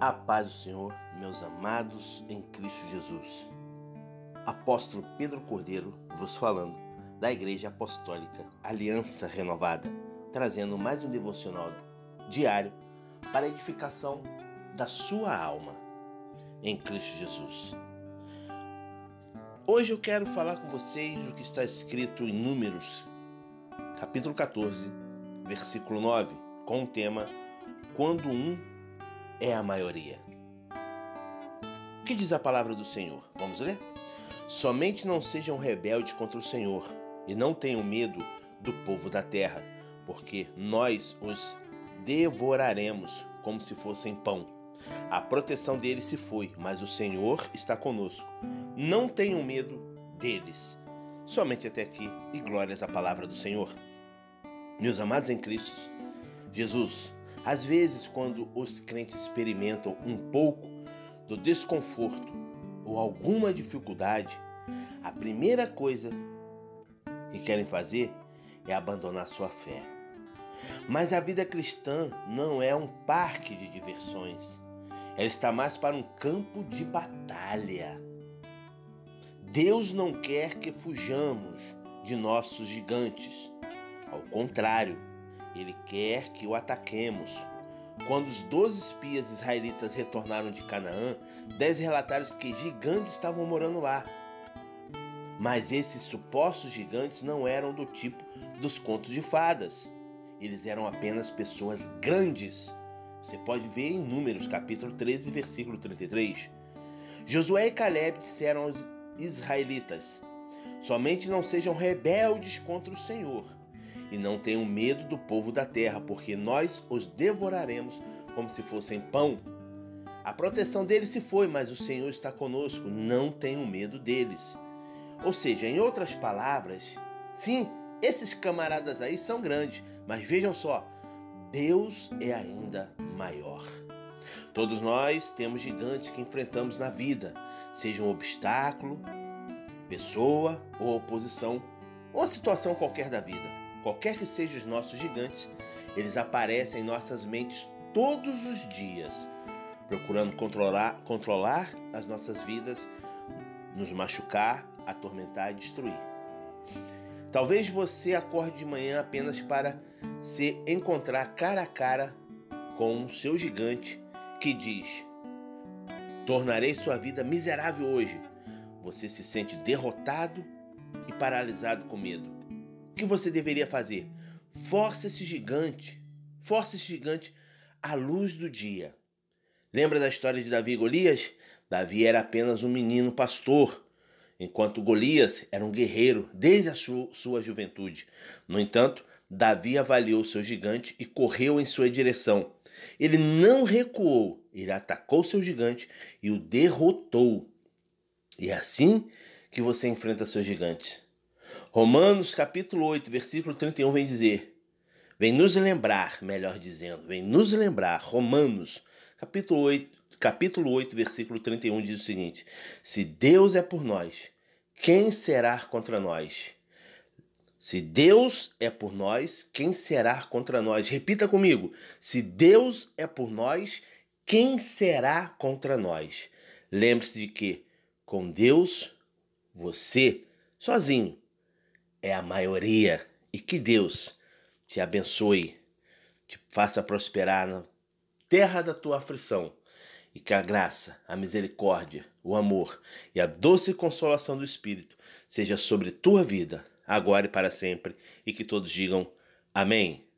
A paz do Senhor, meus amados em Cristo Jesus. Apóstolo Pedro Cordeiro vos falando da Igreja Apostólica Aliança Renovada, trazendo mais um devocional diário para a edificação da sua alma em Cristo Jesus. Hoje eu quero falar com vocês o que está escrito em Números, capítulo 14, versículo 9, com o tema Quando um é a maioria. O que diz a palavra do Senhor? Vamos ler? Somente não sejam rebeldes contra o Senhor e não tenham medo do povo da terra, porque nós os devoraremos como se fossem pão. A proteção deles se foi, mas o Senhor está conosco. Não tenham medo deles. Somente até aqui e glórias à palavra do Senhor. Meus amados em Cristo, Jesus, às vezes, quando os crentes experimentam um pouco do desconforto ou alguma dificuldade, a primeira coisa que querem fazer é abandonar sua fé. Mas a vida cristã não é um parque de diversões. Ela está mais para um campo de batalha. Deus não quer que fujamos de nossos gigantes. Ao contrário, ele quer que o ataquemos. Quando os doze espias israelitas retornaram de Canaã, dez relataram que gigantes estavam morando lá. Mas esses supostos gigantes não eram do tipo dos contos de fadas. Eles eram apenas pessoas grandes. Você pode ver em Números capítulo 13, versículo 33. Josué e Caleb disseram aos israelitas: Somente não sejam rebeldes contra o Senhor e não tenham medo do povo da terra, porque nós os devoraremos como se fossem pão. A proteção deles se foi, mas o Senhor está conosco, não tenham medo deles. Ou seja, em outras palavras, sim, esses camaradas aí são grandes, mas vejam só, Deus é ainda maior. Todos nós temos gigantes que enfrentamos na vida, seja um obstáculo, pessoa ou oposição, ou uma situação qualquer da vida. Qualquer que sejam os nossos gigantes, eles aparecem em nossas mentes todos os dias, procurando controlar, controlar as nossas vidas, nos machucar, atormentar e destruir. Talvez você acorde de manhã apenas para se encontrar cara a cara com o seu gigante que diz: Tornarei sua vida miserável hoje. Você se sente derrotado e paralisado com medo que você deveria fazer? Force esse gigante, force esse gigante à luz do dia. Lembra da história de Davi e Golias? Davi era apenas um menino pastor, enquanto Golias era um guerreiro desde a sua juventude. No entanto, Davi avaliou seu gigante e correu em sua direção. Ele não recuou, ele atacou seu gigante e o derrotou. E é assim que você enfrenta seus gigantes. Romanos capítulo 8, versículo 31 vem dizer: Vem nos lembrar, melhor dizendo, vem nos lembrar, Romanos capítulo 8, capítulo 8, versículo 31 diz o seguinte: Se Deus é por nós, quem será contra nós? Se Deus é por nós, quem será contra nós? Repita comigo: se Deus é por nós, quem será contra nós? Lembre-se de que com Deus, você sozinho é a maioria e que Deus te abençoe, te faça prosperar na terra da tua aflição e que a graça, a misericórdia, o amor e a doce consolação do Espírito seja sobre tua vida, agora e para sempre, e que todos digam amém.